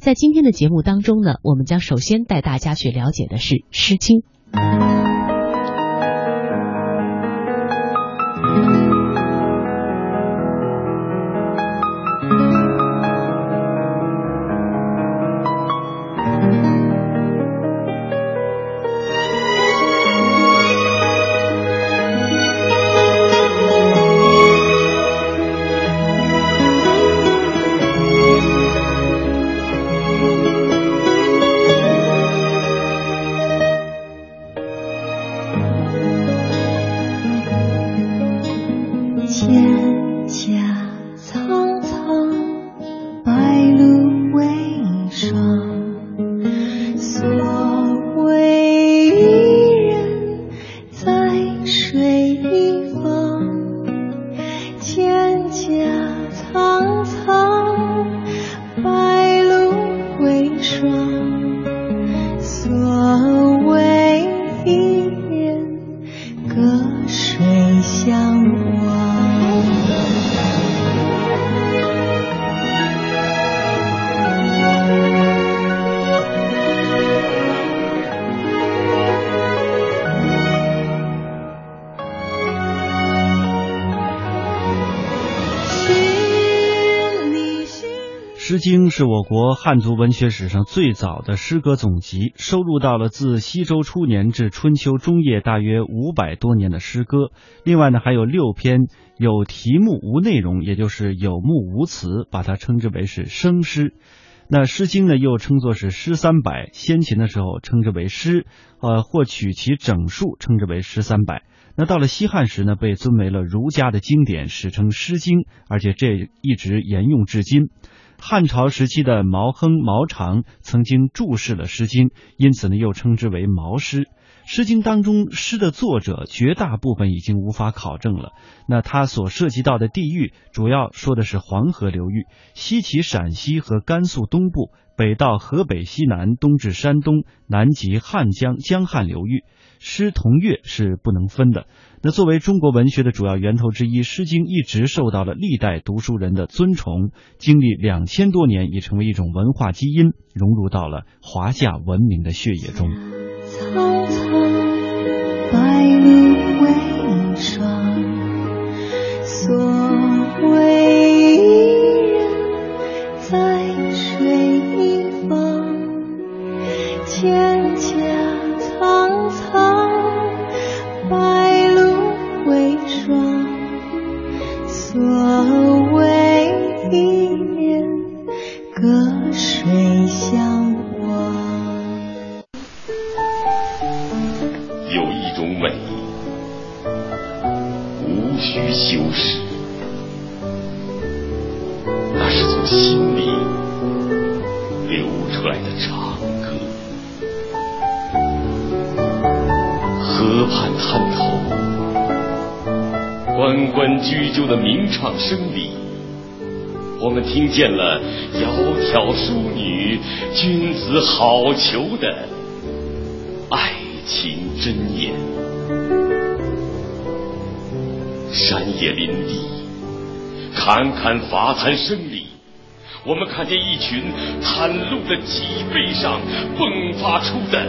在今天的节目当中呢，我们将首先带大家去了解的是《诗经》。《是我国汉族文学史上最早的诗歌总集，收录到了自西周初年至春秋中叶大约五百多年的诗歌。另外呢，还有六篇有题目无内容，也就是有目无词，把它称之为是生诗。那《诗经》呢，又称作是诗三百，先秦的时候称之为诗，呃，或取其整数称之为诗三百。那到了西汉时呢，被尊为了儒家的经典，史称《诗经》，而且这一直沿用至今。汉朝时期的毛亨、毛长曾经注释了《诗经》，因此呢，又称之为毛诗。《诗经》当中诗的作者绝大部分已经无法考证了。那它所涉及到的地域，主要说的是黄河流域，西起陕西和甘肃东部，北到河北西南，东至山东，南及汉江、江汉流域。诗同乐是不能分的。那作为中国文学的主要源头之一，《诗经》一直受到了历代读书人的尊崇，经历两千多年，也成为一种文化基因，融入到了华夏文明的血液中。有一种美，无需修饰，那是从心里流出来的长歌。河畔滩头。关关雎鸠的鸣唱声里，我们听见了窈窕淑女、君子好逑的情箴言。山野林地，坎坎伐檀声里，我们看见一群袒露的脊背上迸发出的。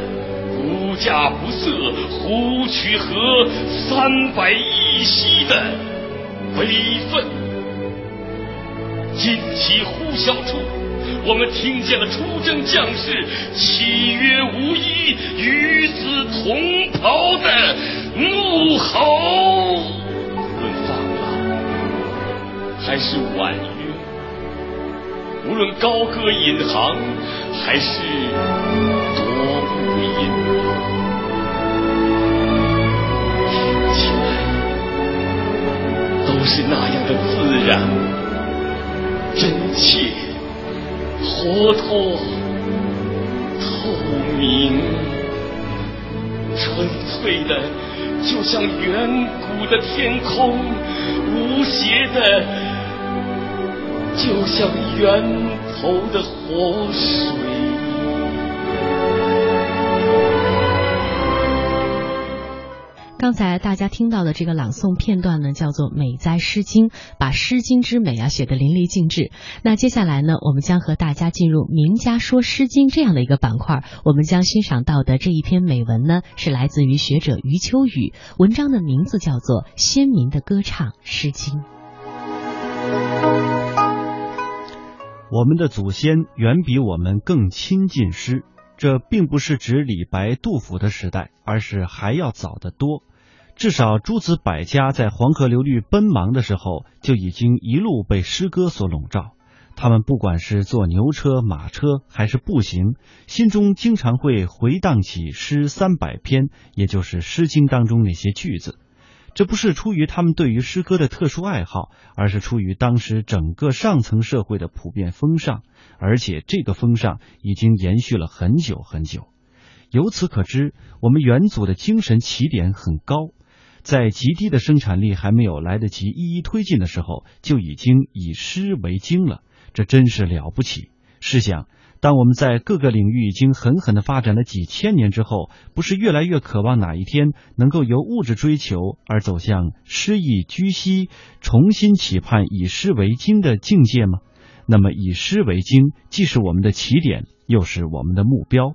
无价不色，胡曲河三百一息的悲愤。旌旗呼啸处，我们听见了出征将士岂曰无衣、与死同袍的怒吼。无论放浪还是婉约，无论高歌引航还是多步引。都是那样的自然、真切、活脱、透明、纯粹的，就像远古的天空；无邪的，就像源头的活水。刚才大家听到的这个朗诵片段呢，叫做《美哉诗经》，把《诗经》之美啊写得淋漓尽致。那接下来呢，我们将和大家进入“名家说诗经”这样的一个板块。我们将欣赏到的这一篇美文呢，是来自于学者余秋雨，文章的名字叫做《先民的歌唱诗经》。我们的祖先远比我们更亲近诗。这并不是指李白、杜甫的时代，而是还要早得多。至少诸子百家在黄河流域奔忙的时候，就已经一路被诗歌所笼罩。他们不管是坐牛车、马车，还是步行，心中经常会回荡起诗三百篇，也就是《诗经》当中那些句子。这不是出于他们对于诗歌的特殊爱好，而是出于当时整个上层社会的普遍风尚，而且这个风尚已经延续了很久很久。由此可知，我们元祖的精神起点很高，在极低的生产力还没有来得及一一推进的时候，就已经以诗为经了，这真是了不起。试想。当我们在各个领域已经狠狠的发展了几千年之后，不是越来越渴望哪一天能够由物质追求而走向诗意居息，重新期盼以诗为经的境界吗？那么，以诗为经既是我们的起点，又是我们的目标。《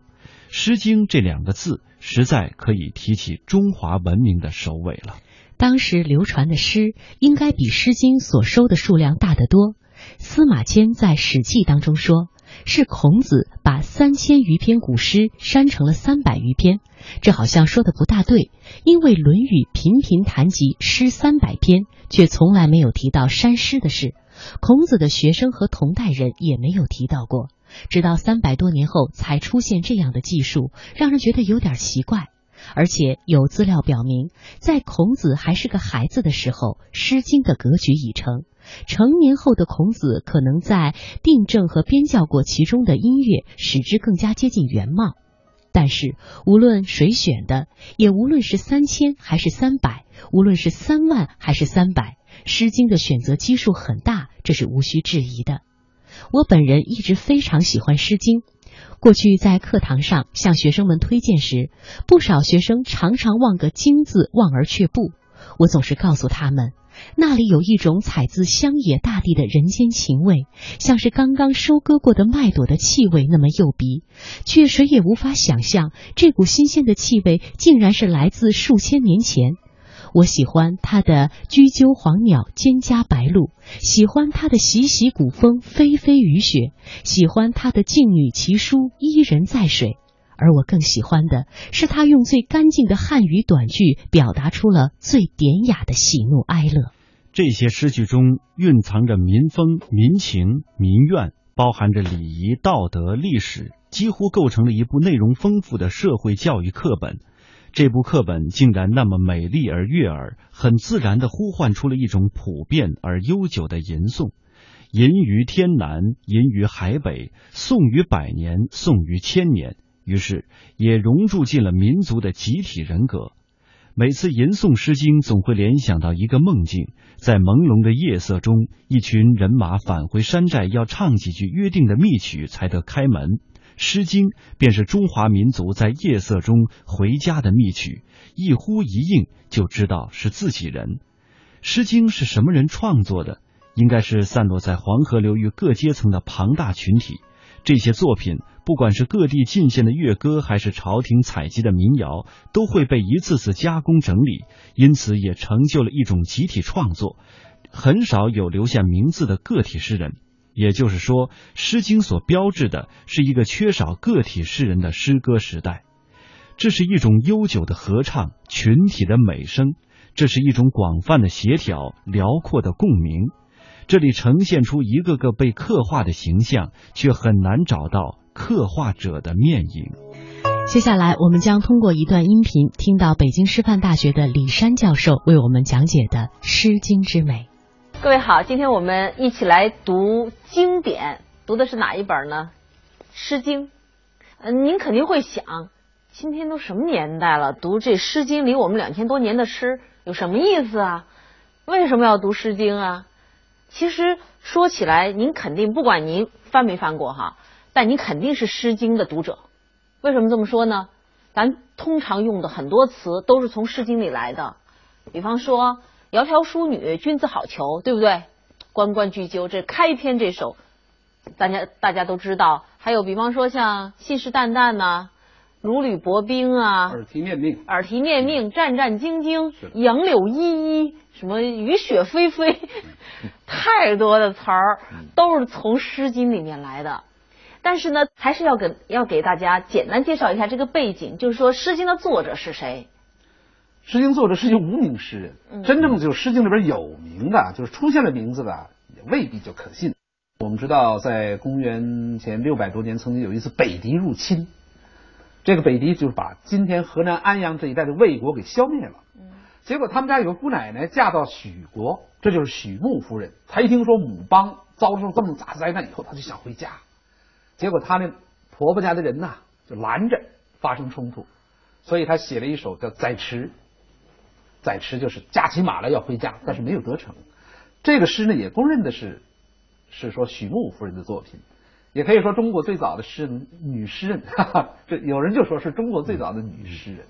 诗经》这两个字，实在可以提起中华文明的首尾了。当时流传的诗，应该比《诗经》所收的数量大得多。司马迁在《史记》当中说。是孔子把三千余篇古诗删成了三百余篇，这好像说的不大对，因为《论语》频频谈及诗三百篇，却从来没有提到删诗的事。孔子的学生和同代人也没有提到过，直到三百多年后才出现这样的技术，让人觉得有点奇怪。而且有资料表明，在孔子还是个孩子的时候，《诗经》的格局已成。成年后的孔子可能在订正和编校过其中的音乐，使之更加接近原貌。但是无论谁选的，也无论是三千还是三百，无论是三万还是三百，《诗经》的选择基数很大，这是无需质疑的。我本人一直非常喜欢《诗经》，过去在课堂上向学生们推荐时，不少学生常常望个“经”字望而却步。我总是告诉他们。那里有一种采自乡野大地的人间情味，像是刚刚收割过的麦朵的气味那么诱鼻，却谁也无法想象这股新鲜的气味竟然是来自数千年前。我喜欢他的雎鸠黄鸟蒹葭白鹭，喜欢他的习习古风霏霏雨雪，喜欢他的静女其书伊人在水。而我更喜欢的是，他用最干净的汉语短句，表达出了最典雅的喜怒哀乐。这些诗句中蕴藏着民风、民情、民怨，包含着礼仪、道德、历史，几乎构成了一部内容丰富的社会教育课本。这部课本竟然那么美丽而悦耳，很自然地呼唤出了一种普遍而悠久的吟诵：吟于天南，吟于海北，颂于百年，颂于千年。于是也融入进了民族的集体人格。每次吟诵《诗经》，总会联想到一个梦境：在朦胧的夜色中，一群人马返回山寨，要唱几句约定的密曲才得开门。《诗经》便是中华民族在夜色中回家的密曲，一呼一应就知道是自己人。《诗经》是什么人创作的？应该是散落在黄河流域各阶层的庞大群体。这些作品，不管是各地进献的乐歌，还是朝廷采集的民谣，都会被一次次加工整理，因此也成就了一种集体创作。很少有留下名字的个体诗人，也就是说，《诗经》所标志的是一个缺少个体诗人的诗歌时代。这是一种悠久的合唱，群体的美声；这是一种广泛的协调，辽阔的共鸣。这里呈现出一个个被刻画的形象，却很难找到刻画者的面影。接下来，我们将通过一段音频，听到北京师范大学的李山教授为我们讲解的《诗经》之美。各位好，今天我们一起来读经典，读的是哪一本呢？《诗经》。嗯，您肯定会想，今天都什么年代了，读这《诗经》里我们两千多年的诗有什么意思啊？为什么要读《诗经》啊？其实说起来，您肯定不管您翻没翻过哈，但您肯定是《诗经》的读者。为什么这么说呢？咱通常用的很多词都是从《诗经》里来的，比方说“窈窕淑女，君子好逑”，对不对？“关关雎鸠”这开篇这首，大家大家都知道。还有比方说像“信誓旦旦”呐，“如履薄冰”啊，“耳提面命”，“耳提面命”，“战战兢兢”，“杨柳依依”，什么“雨雪霏霏”，太多的词儿都是从《诗经》里面来的。但是呢，还是要给要给大家简单介绍一下这个背景，就是说《诗经》的作者是谁？《诗经》作者是一个无名诗人，真正就是《诗经》里边有名的，就是出现了名字的，也未必就可信。我们知道，在公元前六百多年，曾经有一次北狄入侵，这个北狄就是把今天河南安阳这一带的魏国给消灭了。结果他们家有个姑奶奶嫁到许国，这就是许穆夫人。她一听说母邦遭受这么大灾难以后，她就想回家。结果她那婆婆家的人呐，就拦着发生冲突，所以她写了一首叫《载驰》。载驰就是驾起马来要回家，但是没有得逞。这个诗呢，也公认的是是说许穆夫人的作品，也可以说中国最早的诗人女诗人。哈哈，这有人就说是中国最早的女诗人。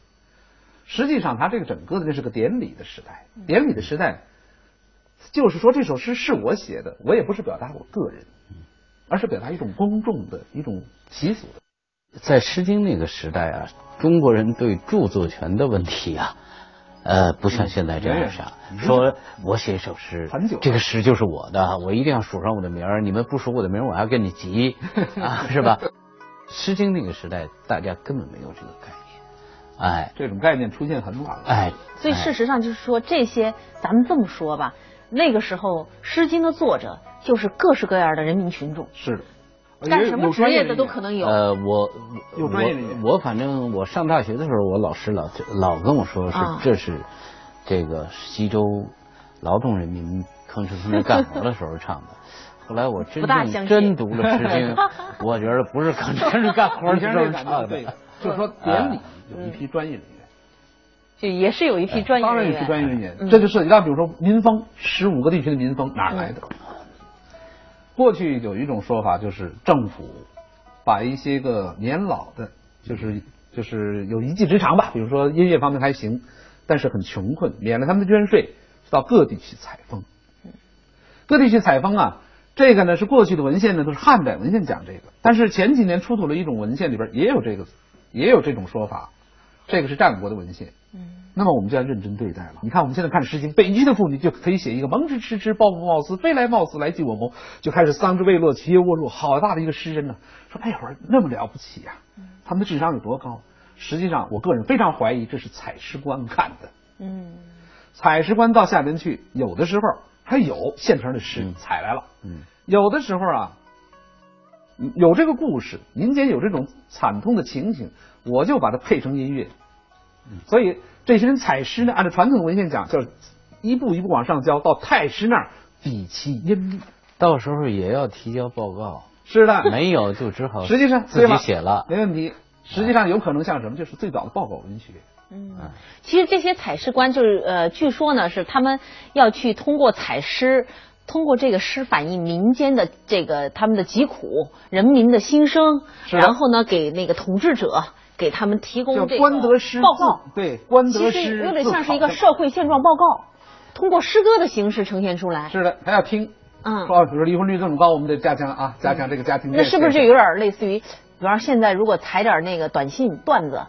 实际上，他这个整个的这是个典礼的时代，典礼的时代，就是说这首诗是我写的，我也不是表达我个人。而是表达一种公众的一种习俗。在《诗经》那个时代啊，中国人对著作权的问题啊，呃，不像现在这样想，说我写一首诗，这个诗就是我的，我一定要署上我的名儿，你们不署我的名儿，我还跟你急 啊，是吧？《诗经》那个时代，大家根本没有这个概念，哎，这种概念出现很晚了，哎，所以事实上就是说，这些咱们这么说吧，那个时候《诗经》的作者。就是各式各样的人民群众，是干什么职业的都可能有。呃，我有专业的我反正我上大学的时候，我老师老老跟我说是这是这个西周劳动人民吭哧吭哧干活的时候唱的。后来我真正真读了《诗经 》，我觉得不是吭哧吭哧干活的时候唱的。就是说典礼有一批专业人员，就也是有一批专业人员当然有批专业人员，这就涉及到比如说民风，十五个地区的民风哪来的？过去有一种说法，就是政府把一些个年老的，就是就是有一技之长吧，比如说音乐方面还行，但是很穷困，免了他们的捐税，到各地去采风。各地去采风啊，这个呢是过去的文献呢都是汉代文献讲这个，但是前几年出土了一种文献里边也有这个，也有这种说法，这个是战国的文献。那么我们就要认真对待了。你看，我们现在看《诗经》，北极的妇女就可以写一个“蒙之迟迟，抱不冒思，飞来冒死来即我谋”，就开始“桑之未落，其叶沃若”，好大的一个诗人呢！说那会儿那么了不起呀，他们的智商有多高？实际上，我个人非常怀疑这是采诗官看的。嗯，采诗官到下边去，有的时候还有现成的诗采来了。嗯，有的时候啊，有这个故事，民间有这种惨痛的情形，我就把它配成音乐。所以这些人采诗呢，按照传统文献讲，就是一步一步往上交，到太师那儿比其音律，到时候也要提交报告。是的，没有就只好实际上自己写了，没问题。实际上有可能像什么，就是最早的报告文学。嗯，其实这些采诗官就是呃，据说呢是他们要去通过采诗，通过这个诗反映民间的这个他们的疾苦、人民的心声，然后呢给那个统治者。给他们提供这个报告，对，官德诗，其实有点像是一个社会现状报告，通过诗歌的形式呈现出来。是的，还要听，嗯，说比如说离婚率这么高，我们得加强啊，加强这个家庭。那是不是就有点类似于，比方现在如果采点那个短信段子？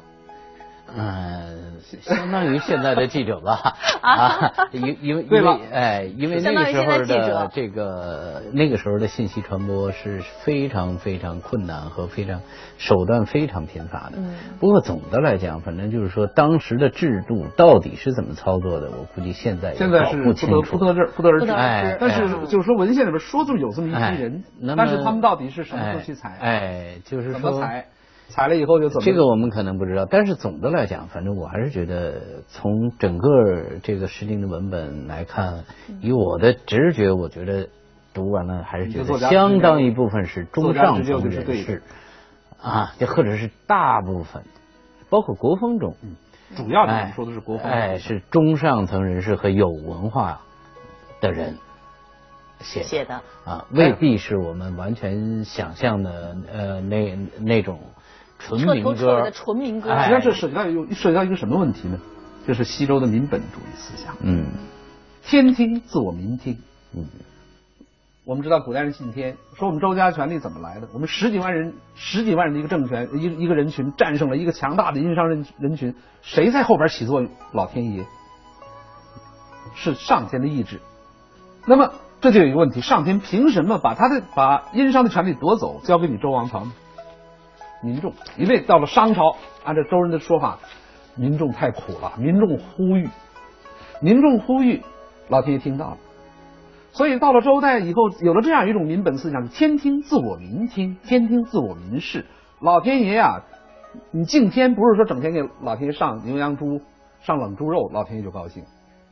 嗯。相当于现在的记者吧，啊，因因为因为哎，因为那个时候的这个那个时候的信息传播是非常非常困难和非常手段非常贫乏的。不过总的来讲，反正就是说当时的制度到底是怎么操作的，我估计现在现在是不得不得而不得而知。哎，但是就是说文献里边说就有这么一批人，但是他们到底是什么时候去采？哎，就是怎么采？采了以后就怎么？这个我们可能不知道，但是总的来讲，反正我还是觉得，从整个这个《诗经》的文本来看，以我的直觉，我觉得读完了还是觉得相当一部分是中上层人士啊，就或者是大部分，包括国风中，主要的说的是国风，哎，是中上层人士和有文化的人写写的。啊，未必是我们完全想象的呃那那种。纯民歌的纯民歌。实际上这涉及到又涉及到一个什么问题呢？就是西周的民本主义思想。嗯，天听自我民听。嗯，我们知道古代人信天，说我们周家权力怎么来的？我们十几万人，十几万人的一个政权，一一个人群战胜了一个强大的殷商人人群，谁在后边起作用？老天爷，是上天的意志。那么这就有一个问题：上天凭什么把他的把殷商的权力夺走，交给你周王朝呢？民众，因为到了商朝，按照周人的说法。民众太苦了，民众呼吁，民众呼吁，老天爷听到了，所以到了周代以后，有了这样一种民本思想：天听自我民听，天听自我民事。老天爷呀，你敬天不是说整天给老天爷上牛羊猪、上冷猪肉，老天爷就高兴。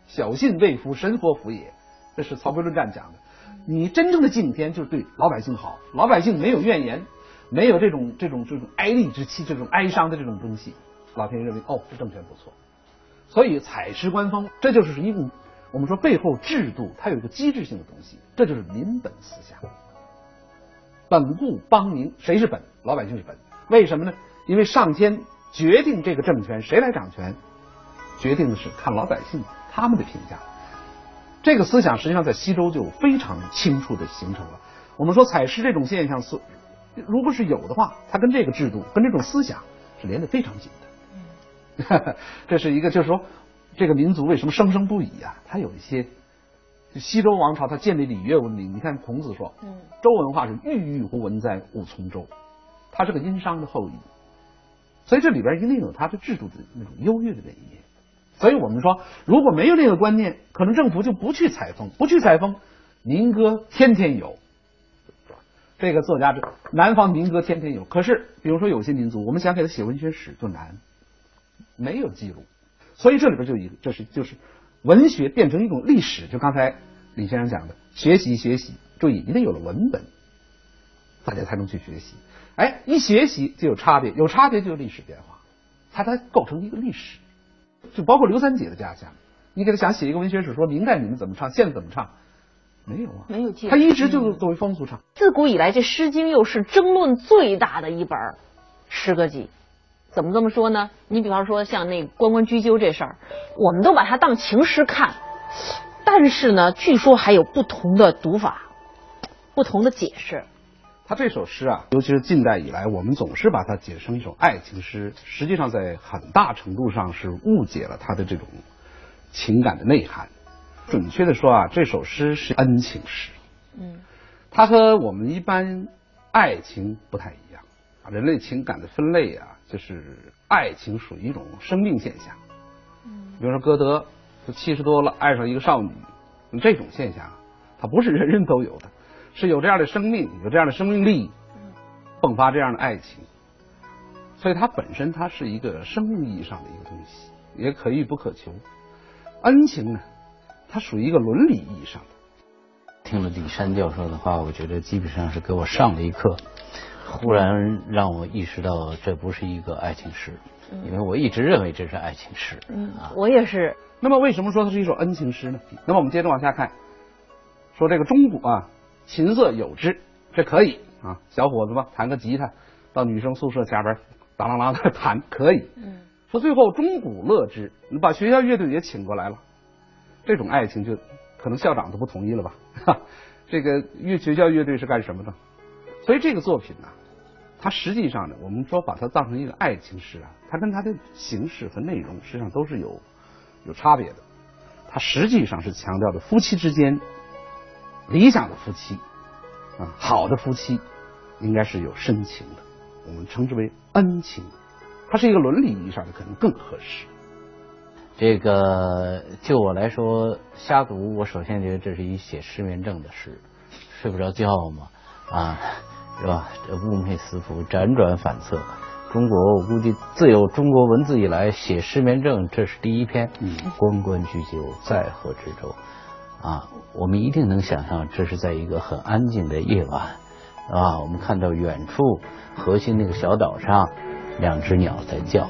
小信未服神佛服也，这是曹丕论战讲的。你真正的敬天，就是对老百姓好，老百姓没有怨言，没有这种这种这种哀厉之气，这种哀伤的这种东西。老天爷认为，哦，这政权不错，所以采石官方，这就是一个我们说背后制度，它有一个机制性的东西，这就是民本思想。本固邦民，谁是本？老百姓是本。为什么呢？因为上天决定这个政权谁来掌权，决定的是看老百姓他们的评价。这个思想实际上在西周就非常清楚的形成了。我们说采石这种现象是，如果是有的话，它跟这个制度跟这种思想是连得非常紧的。这是一个，就是说，这个民族为什么生生不已啊？它有一些，西周王朝它建立礼乐文明。你看孔子说，周文化是郁郁乎文在勿从周，它是个殷商的后裔，所以这里边一定有它的制度的那种优越的那一面。所以我们说，如果没有那个观念，可能政府就不去采风，不去采风，民歌天天有。这个作家这南方民歌天天有，可是比如说有些民族，我们想给他写文学史就难。没有记录，所以这里边就一个，这是就是文学变成一种历史。就刚才李先生讲的，学习学习，注意一定有了文本，大家才能去学习。哎，一学习就有差别，有差别就有历史变化，它才构成一个历史。就包括刘三姐的家乡，你给他想写一个文学史，说明代你们怎么唱，现在怎么唱，没有啊，没有记。他一直就是作为风俗唱。自古以来，这《诗经》又是争论最大的一本诗歌集。怎么这么说呢？你比方说像那关关雎鸠这事儿，我们都把它当情诗看，但是呢，据说还有不同的读法，不同的解释。他这首诗啊，尤其是近代以来，我们总是把它解释成一首爱情诗，实际上在很大程度上是误解了他的这种情感的内涵。准确的说啊，这首诗是恩情诗。嗯，它和我们一般爱情不太一样。人类情感的分类啊。就是爱情属于一种生命现象，嗯，比如说歌德都七十多了，爱上一个少女，这种现象，它不是人人都有的，是有这样的生命，有这样的生命力，迸发这样的爱情，所以它本身它是一个生命意义上的一个东西，也可遇不可求。恩情呢，它属于一个伦理意义上的。听了李山教授的话，我觉得基本上是给我上了一课。忽然让我意识到，这不是一个爱情诗，因为我一直认为这是爱情诗。嗯，我也是。那么为什么说它是一首恩情诗呢？那么我们接着往下看，说这个钟鼓啊，琴瑟友之，这可以啊，小伙子吧，弹个吉他，到女生宿舍下边当啷啷的弹，可以。嗯。说最后钟鼓乐之，你把学校乐队也请过来了，这种爱情就可能校长都不同意了吧？哈，这个乐学校乐队是干什么的？所以这个作品呢，它实际上呢，我们说把它当成一个爱情诗啊，它跟它的形式和内容实际上都是有有差别的。它实际上是强调的夫妻之间理想的夫妻啊，好的夫妻应该是有深情的，我们称之为恩情。它是一个伦理意义上的，可能更合适。这个就我来说，瞎读，我首先觉得这是一写失眠症的诗，睡不着觉嘛啊。是吧？这寤寐思服，辗转反侧。中国，我估计自有中国文字以来，写失眠症，这是第一篇。嗯，关关雎鸠，在河之洲。啊，我们一定能想象，这是在一个很安静的夜晚，啊，我们看到远处河心那个小岛上，两只鸟在叫。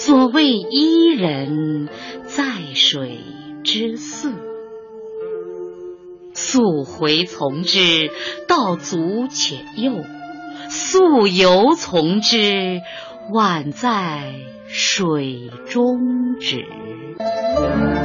所谓伊人，在水之涘。溯洄从之，道阻且右。溯游从之，宛在水中沚。